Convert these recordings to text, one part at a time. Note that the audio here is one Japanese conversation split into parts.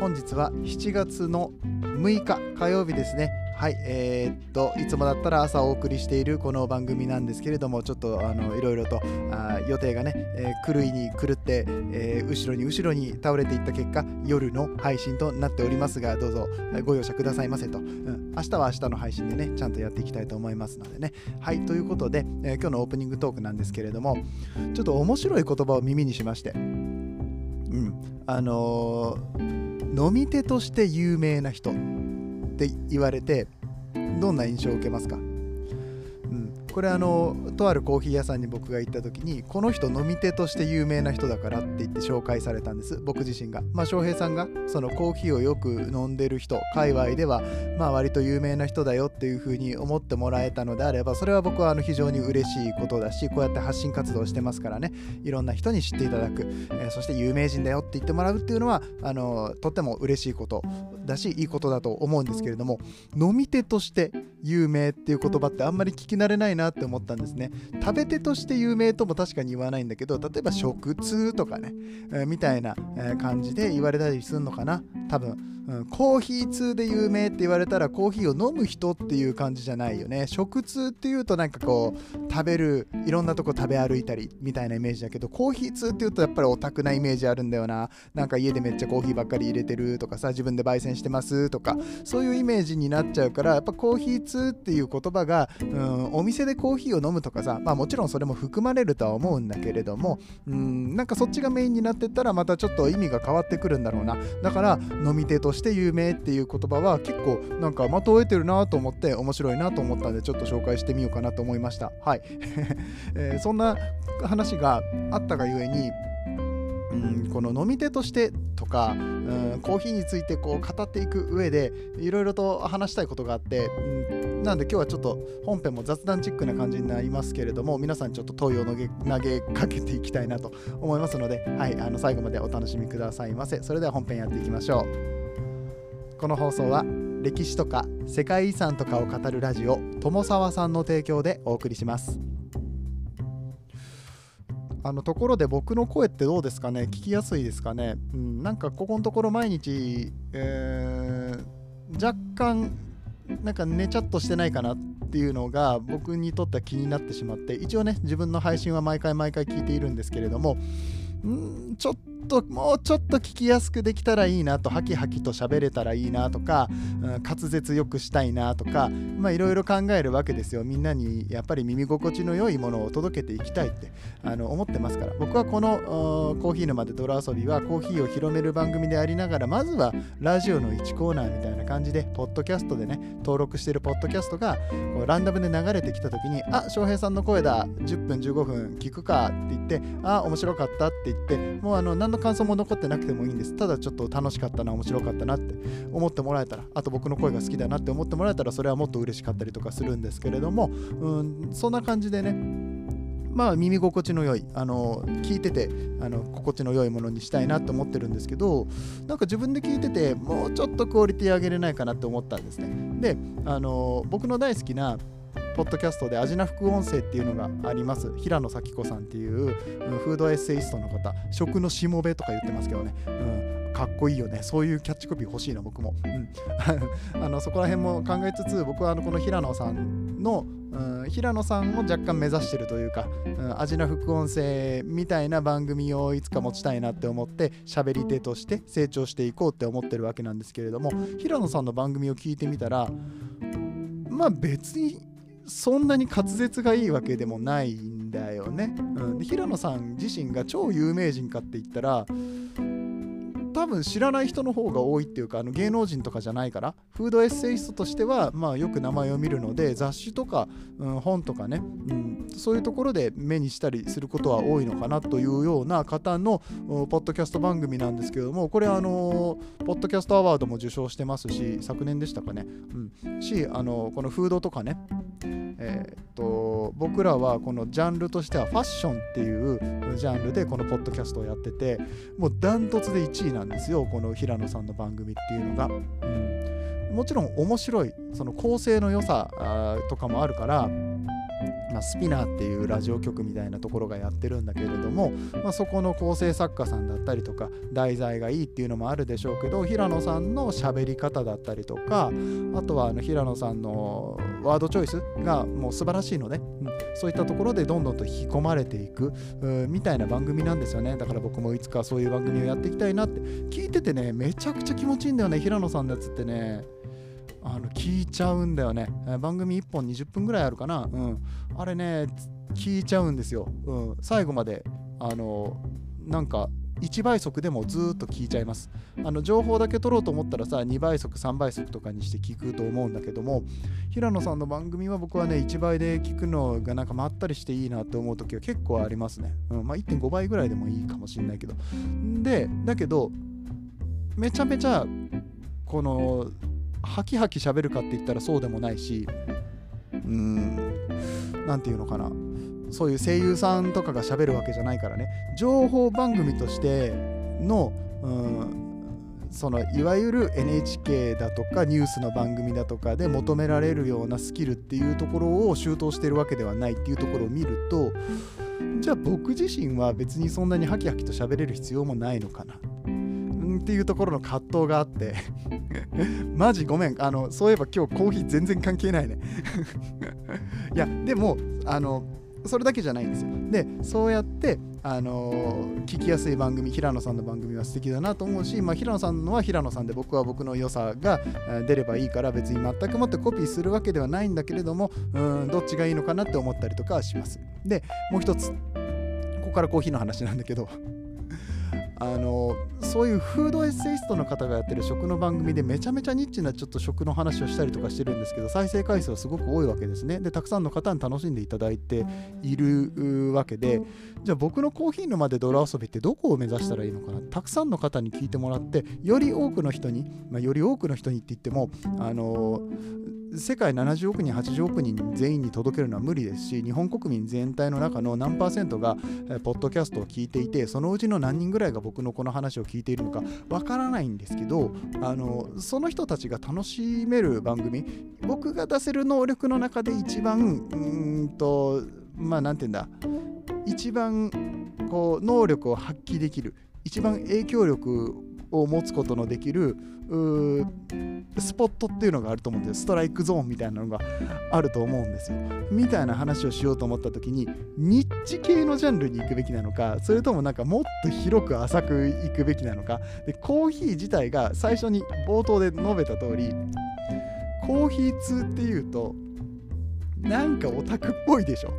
本日は7月の6日火曜日ですね。はいえー、っといつもだったら朝お送りしているこの番組なんですけれどもちょっとあのいろいろとあ予定がね、えー、狂いに狂って、えー、後ろに後ろに倒れていった結果夜の配信となっておりますがどうぞご容赦くださいませと、うん、明日は明日の配信でねちゃんとやっていきたいと思いますのでね。はいということで、え今日のオープニングトークなんですけれどもちょっと面白い言葉を耳にしまして。うんあの飲み手として有名な人って言われてどんな印象を受けますか、これあのとあるコーヒー屋さんに僕が行った時にこの人飲み手として有名な人だからって言って紹介されたんです。僕自身が。まあ翔平さんがそのコーヒーをよく飲んでる人界隈ではまあ割と有名な人だよっていうふうに思ってもらえたのであればそれは僕はあの非常に嬉しいことだしこうやって発信活動してますからね。いろんな人に知っていただく、えー、そして有名人だよって言ってもらうっていうのはあのとっても嬉しいこと。だしいいことだと思うんですけれども飲み手として有名っていう言葉ってあんまり聞き慣れないなって思ったんですね。食べ手として有名とも確かに言わないんだけど例えば食通とかね、えー、みたいな感じで言われたりするのかな。多分うん、コーヒー通で有名って言われたらコーヒーを飲む人っていう感じじゃないよね。食通っていうとなんかこう食べるいろんなとこ食べ歩いたりみたいなイメージだけどコーヒー通っていうとやっぱりオタクなイメージあるんだよな。なんか家でめっちゃコーヒーばっかり入れてるとかさ自分で焙煎してますとかそういうイメージになっちゃうからやっぱコーヒー通っていう言葉が、うん、お店でコーヒーを飲むとかさまあもちろんそれも含まれるとは思うんだけれども、うん、なんかそっちがメインになってったらまたちょっと意味が変わってくるんだろうな。だから飲み手としてして有名っていう言葉は結構なんか的を得てるなと思って面白いなと思ったんでちょっと紹介してみようかなと思いました。はい、えー、そんな話があったがゆえにうん、この飲み手としてとか、うん、コーヒーについてこう語っていく上でいろいろと話したいことがあって、うん、なんで今日はちょっと本編も雑談チックな感じになりますけれども皆さんちょっと問いを投げ投げかけていきたいなと思いますので、はい、あの最後までお楽しみくださいませ。それでは本編やっていきましょう。この放送は歴史とか世界遺産とかを語るラジオ友沢さんの提供でお送りします。あのところで僕の声ってどうですかね？聞きやすいですかね、うん、なんかここのところ毎日、えー、若干なんか寝ちゃっとしてないかなっていうのが僕にとっては気になってしまって一応ね自分の配信は毎回毎回聞いているんですけれどもんちょっともうちょっと聞きやすくできたらいいなとハキハキと喋れたらいいなとか、うん、滑舌よくしたいなとかまあいろいろ考えるわけですよ。みんなにやっぱり耳心地の良いものを届けていきたいってあの思ってますから。僕はこのコーヒー沼で泥遊びはコーヒーを広める番組でありながらまずはラジオの1コーナーみたいな感じでポッドキャストでね登録してるポッドキャストがこうランダムで流れてきた時にあ翔平さんの声だ。10分15分聞くかって言ってあ面白かったって言ってもうあの何の感想も残ってなくてもいいんです。ただちょっと楽しかったな面白かったなって思ってもらえたらあと僕の声が好きだなって思ってもらえたらそれはもっと嬉しかったりとかするんですけれどもうんそんな感じでねまあ耳心地の良いあの聞いててあの心地の良いものにしたいなと思ってるんですけどなんか自分で聞いててもうちょっとクオリティ上げれないかなって思ったんですね。であの僕の大好きなポッドキャストで味な副音声っていうのがあります。平野咲子さんっていう、フードエッセイストの方。食のしもべとか言ってますけどね、うん、かっこいいよね。そういうキャッチコピー欲しいな僕も、うん、あのそこら辺も考えつつ僕はあのこの平野さんのうん、平野さんを若干目指してるというか、うん、味の副音声みたいな番組をいつか持ちたいなって思って喋り手として成長していこうって思ってるわけなんですけれども平野さんの番組を聞いてみたらまあ別にそんなに滑舌がいいわけでもないんだよね。うん、で平野さん自身が超有名人かって言ったら多分知らない人の方が多いっていうかあの芸能人とかじゃないからフードエッセイストとしては、まあ、よく名前を見るので雑誌とか、うん、本とかね、うん、そういうところで目にしたりすることは多いのかなというような方のポッドキャスト番組なんですけれどもこれあのポッドキャストアワードも受賞してますし昨年でしたかね、うん、しあのこのフードとかねえー、と僕らはこのジャンルとしてはファッションっていうジャンルでこのポッドキャストをやっててもうダントツで1位なんですよこの平野さんの番組っていうのが、うん、もちろん面白いその構成の良さとかもあるからまあ、スピナーっていうラジオ局みたいなところがやってるんだけれども、まあ、そこの構成作家さんだったりとか題材がいいっていうのもあるでしょうけど平野さんの喋り方だったりとかあとはあの平野さんのワードチョイスがもう素晴らしいので、うん、そういったところでどんどんと引き込まれていくみたいな番組なんですよね。だから僕もいつかそういう番組をやっていきたいなって。聞いててねめちゃくちゃ気持ちいいんだよね平野さんのやつってね。あの聞いちゃうんだよね、えー、番組1本20分ぐらいあるかな、うん、あれね聞いちゃうんですよ、うん、最後まであのなんか1倍速でもずっと聞いちゃいます。あの情報だけ取ろうと思ったらさ2倍速3倍速とかにして聞くと思うんだけども平野さんの番組は僕はね1倍で聞くのがなんかまったりしていいなって思う時は結構ありますね、うん。まあ、1.5倍ぐらいでもいいかもしんないけど。でだけどめちゃめちゃこのハキハキ喋るかって言ったらそうでもないしうーん何て言うのかな。そういう声優さんとかが喋るわけじゃないからね。情報番組としてのうんそのいわゆる NHK だとかニュースの番組だとかで求められるようなスキルっていうところを習得してるわけではないっていうところを見るとじゃあ僕自身は別にそんなにハキハキと喋れる必要もないのかな。っていうところの葛藤があって。マジごめん。あのそういえば今日コーヒー全然関係ないね。いやでもあのそれだけじゃないんですよ。でそうやってあの、聞きやすい番組平野さんの番組は素敵だなと思うし、まあ、平野さんのは平野さんで僕は僕の良さが出ればいいから別に全くもってコピーするわけではないんだけれどもうんどっちがいいのかなって思ったりとかはします。でもう一つここからコーヒーの話なんだけど。あのそういうフードエッセイストの方がやってる食の番組でめちゃめちゃニッチなちょっと食の話をしたりとかしてるんですけど再生回数はすごく多いわけですね。でたくさんの方に楽しんでいただいているわけでじゃあ僕のコーヒー沼で泥遊びってどこを目指したらいいのかな？たくさんの方に聞いてもらってより多くの人に、まあ、より多くの人にって言ってもあの世界70億人80億人全員に届けるのは無理ですし日本国民全体の中の何パーセントがポッドキャストを聞いていてそのうちの何人ぐらいが僕のこの話を聞いているのかわからないんですけどあのその人たちが楽しめる番組僕が出せる能力の中で一番うんとまあ何て言うんだ一番こう能力を発揮できる一番影響力を持つことのできるスポットっていうのがあると思うんですストライクゾーンみたいなのがあると思うんですよ。みたいな話をしようと思った時にニッチ系のジャンルに行くべきなのかそれともなんかもっと広く浅く行くべきなのか。でコーヒー自体が最初に冒頭で述べた通りコーヒー通っていうとなんかオタクっぽいでしょ。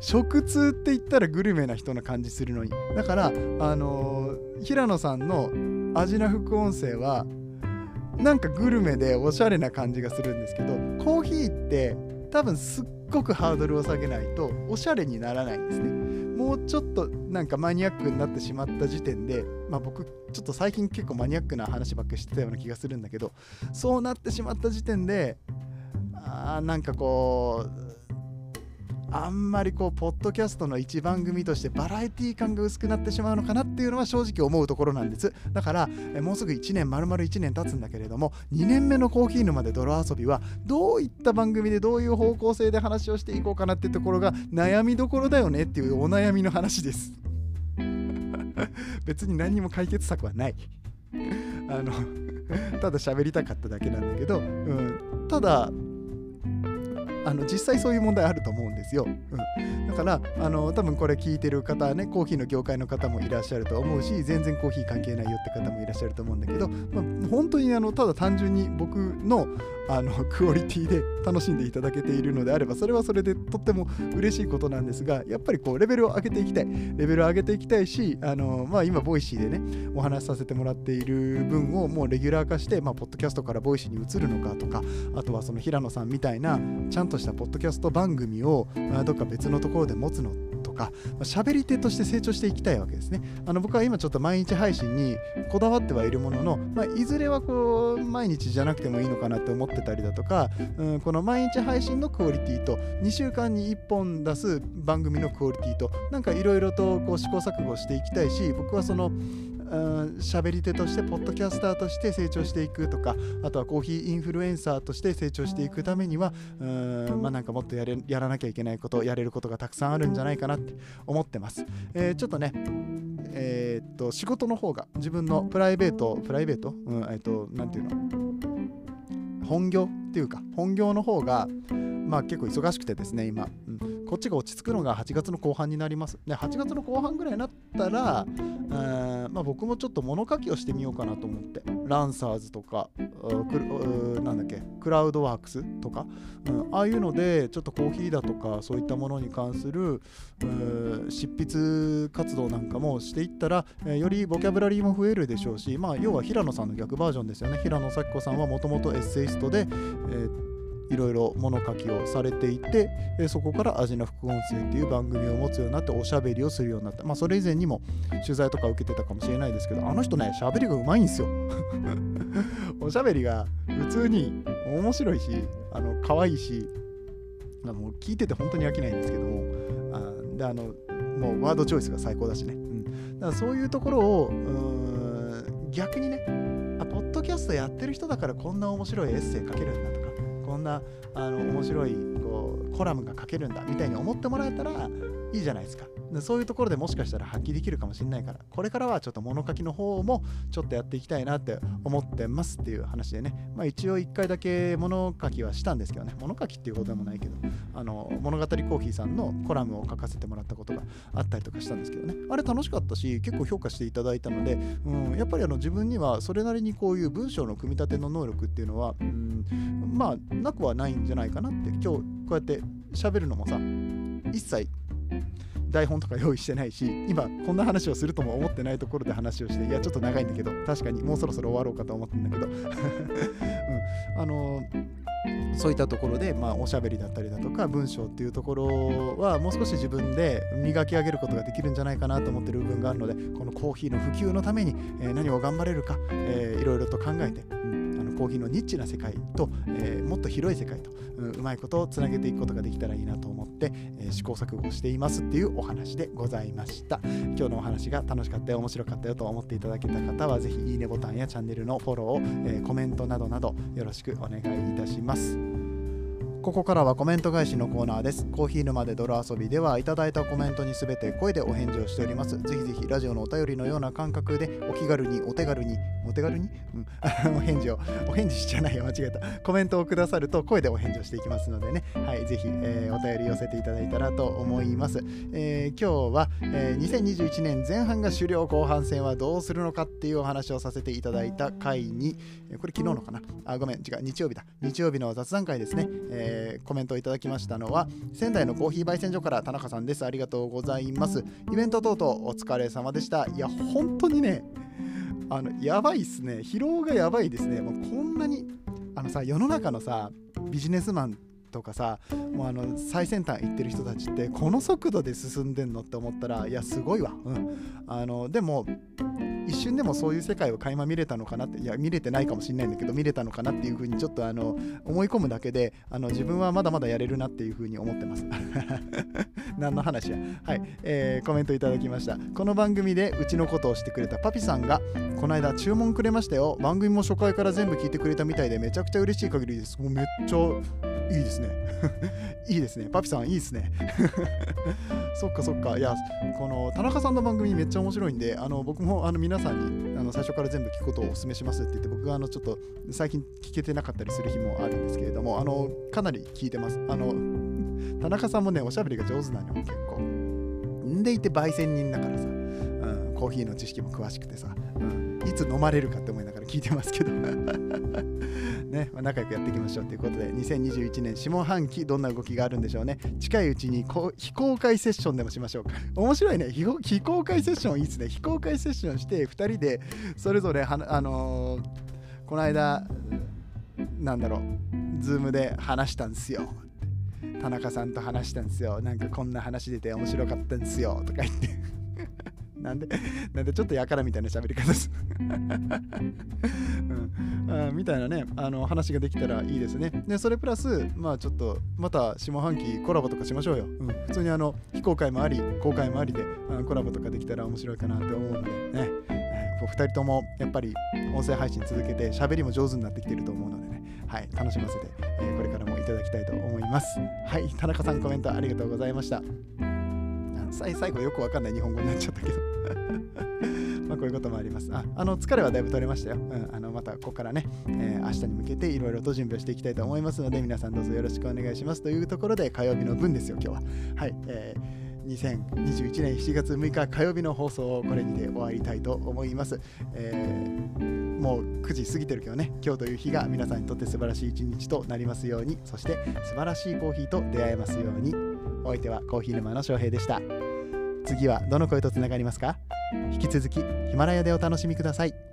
食通って言ったらグルメな人な感じするのに。だからあのー、平野さんの味な副音声はなんかグルメでおしゃれな感じがするんですけどコーヒーって多分すっごくハードルを下げないとおしゃれにならないんですね。もうちょっとなんかマニアックになってしまった時点でまあ僕ちょっと最近結構マニアックな話ばっかりしてたような気がするんだけどそうなってしまった時点であーなんかこうあんまりこうポッドキャストの一番組としてバラエティ感が薄くなってしまうのかなっていうのは正直思うところなんです。だからもうすぐ1年丸々1年経つんだけれども2年目のコーヒー沼で泥遊びはどういった番組でどういう方向性で話をしていこうかなっていうところが悩みどころだよねっていうお悩みの話です。別に何にも解決策はない。あのただ喋りたかっただけなんだけど、うん、ただあの実際そういう問題あると思うんですよ。うん、だからあの多分これ聞いてる方はねコーヒーの業界の方もいらっしゃると思うし全然コーヒー関係ないよって方もいらっしゃると思うんだけど、まあ、本当にあのただ単純に僕のあのクオリティで楽しんでいただけているのであればそれはそれでとっても嬉しいことなんですがやっぱりこうレベルを上げていきたい。レベルを上げていきたいしあの、まあ、今 Voicy でねお話しさせてもらっている分をもうレギュラー化して、まあ、ポッドキャストから Voicy に移るのかとかあとはその平野さんみたいなちゃんとしたポッドキャスト番組をどっか別のところで持つのとか喋り手として成長していきたいわけですね。あの僕は今ちょっと毎日配信にこだわってはいるものの、まあ、いずれはこう毎日じゃなくてもいいのかなって思ってたりだとか、うん、この毎日配信のクオリティと2週間に1本出す番組のクオリティとなんかいろいろとこう試行錯誤していきたいし僕はその喋り手としてポッドキャスターとして成長していくとかあとはコーヒーインフルエンサーとして成長していくためにはうんまあなんかもっとやれやらなきゃいけないことやれることがたくさんあるんじゃないかなって思ってます、えー、ちょっとねえー、っと仕事の方が自分のプライベートプライベート？うんえー、っとなんていうの？本業っていうか本業の方がまあ結構忙しくてですね今、うん、こっちが落ち着くのが8月の後半になります。で、8月の後半ぐらいになったら、まあ、僕もちょっと物書きをしてみようかなと思って、ランサーズとか、なんだっけ、クラウドワークスとか、うん、ああいうので、ちょっとコーヒーだとか、そういったものに関する執筆活動なんかもしていったら、えー、よりボキャブラリーも増えるでしょうし、まあ、要は平野さんの逆バージョンですよね。平野咲子さんはもともとエッセイストで、えーいろいろ物書きをされていて、えそこから味の副音声っていう番組を持つようになっておしゃべりをするようになった。まあそれ以前にも取材とか受けてたかもしれないですけど、あの人ね、しゃべりがうまいんですよ。おしゃべりが普通に面白いし、あの可愛いし、あの聞いてて本当に飽きないんですけども、あであのもうワードチョイスが最高だしね。うん、だからそういうところを逆にねあ、ポッドキャストやってる人だからこんな面白いエッセイ書けるんだとか、こんなあの面白いこうコラムが書けるんだみたいに思ってもらえたらいいじゃないですか。そういうところでもしかしたら発揮できるかもしれないから、これからはちょっと物書きの方もちょっとやっていきたいなって思ってますっていう話でね、まあ、一応1回だけ物書きはしたんですけどね、物書きっていうことでもないけど、あの物語コーヒーさんのコラムを書かせてもらったことがあったりとかしたんですけどね、あれ楽しかったし、結構評価していただいたので、うん、やっぱりあの自分にはそれなりにこういう文章の組み立ての能力っていうのは、うん、まあ、なくはないんじゃないかなって、今日こうやって喋るのもさ、一切台本とか用意してないし今こんな話をするとも思ってないところで話をしていやちょっと長いんだけど確かにもうそろそろ終わろうかと思ってるんだけど、うん、あのそういったところで、まあ、おしゃべりだったりだとか文章っていうところはもう少し自分で磨き上げることができるんじゃないかなと思ってる部分があるのでこのコーヒーの普及のために、えー、何を頑張れるか、えー、いろいろと考えて、うんコーヒーのニッチな世界と、えー、もっと広い世界と、うん、うまいことをつなげていくことができたらいいなと思って、えー、試行錯誤していますっていうお話でございました。今日のお話が楽しかったよ面白かったよと思っていただけた方はぜひいいねボタンやチャンネルのフォローを、えー、コメントなどなどよろしくお願いいたします。ここからはコメント返しのコーナーです。コーヒー沼で泥遊びではいただいたコメントにすべて声でお返事をしております。ぜひぜひラジオのお便りのような感覚でお気軽にお手軽にお手軽に、うん、お返事をお返事しちゃないよ。間違えた。コメントをくださると声でお返事をしていきますのでね。はいぜひ、えー、お便り寄せていただいたらと思います、えー、今日は、えー、2021年前半が終了後半戦はどうするのかっていうお話をさせていただいた回にこれ昨日のかな？あごめん違う日曜日だ。日曜日の雑談会ですね、えー、コメントをいただきましたのは仙台のコーヒー焙煎所から田中さんです。ありがとうございます。イベント等々お疲れ様でした。いや本当にねあのやばいっすね。疲労がやばいですね。もうこんなにあのさ世の中のさビジネスマンとかさもうあの最先端行ってる人たちってこの速度で進んでんのって思ったらいやすごいわ、うん、あのでも一瞬でもそういう世界を垣間見れたのかなっていや見れてないかもしれないんだけど見れたのかなっていうふうにちょっとあの思い込むだけであの自分はまだまだやれるなっていうふうに思ってます。何の話や。はい、えー、コメントいただきました。この番組でうちのことをしてくれたパピさんがこの間注文くれましたよ。番組も初回から全部聞いてくれたみたいでめちゃくちゃ嬉しい限りです。もうめっちゃいいですね。いいですね。パピさんいいですね。そっかそっか。いやこの田中さんの番組めっちゃ面白いんであの僕もあの皆さんにあの最初から全部聞くことをお勧めしますって言って僕があのちょっと最近聞けてなかったりする日もあるんですけれどもあのかなり聞いてます。あの田中さんもねおしゃべりが上手なのよ結構。んでいて焙煎人だからさ、うん、コーヒーの知識も詳しくてさ、うん、いつ飲まれるかって思いながら聞いてますけど。ね、まあ、仲良くやっていきましょうということで2021年下半期どんな動きがあるんでしょうね。近いうちにこう非公開セッションでもしましょうか。面白いね。非公開セッションいいですね。非公開セッションして2人でそれぞれはあのー、この間なんだろうズームで話したんですよ。田中さんと話したんですよなんかこんな話出て面白かったんですよとか言って なんで、なんでちょっとやからみたいな喋り方です、うん。みたいなね、あの話ができたらいいですね。で、それプラス、まあちょっと、また下半期コラボとかしましょうよ。うん、普通にあの非公開もあり、公開もありで、あコラボとかできたら面白いかなって思うのでね。2人ともやっぱり音声配信続けて喋りも上手になってきてると思うので、はい、楽しませて、えー、これからもいただきたいと思います。はい、田中さんコメントありがとうございました。最後よくわかんない日本語になっちゃったけど まあこういうこともあります。ああの疲れはだいぶ取れましたよ。うん、あのまたここからね、えー、明日に向けていろいろと準備をしていきたいと思いますので、皆さんどうぞよろしくお願いします。というところで火曜日の分ですよ、今日は。はい。えー2021年7月6日火曜日の放送をこれにて終わりたいと思います。えー、もう9時過ぎてるけどね、今日という日が皆さんにとって素晴らしい一日となりますように、そして素晴らしいコーヒーと出会えますように。お相手はコーヒー沼の翔平でした。次はどの声とつながりますか？引き続きヒマラヤでお楽しみください。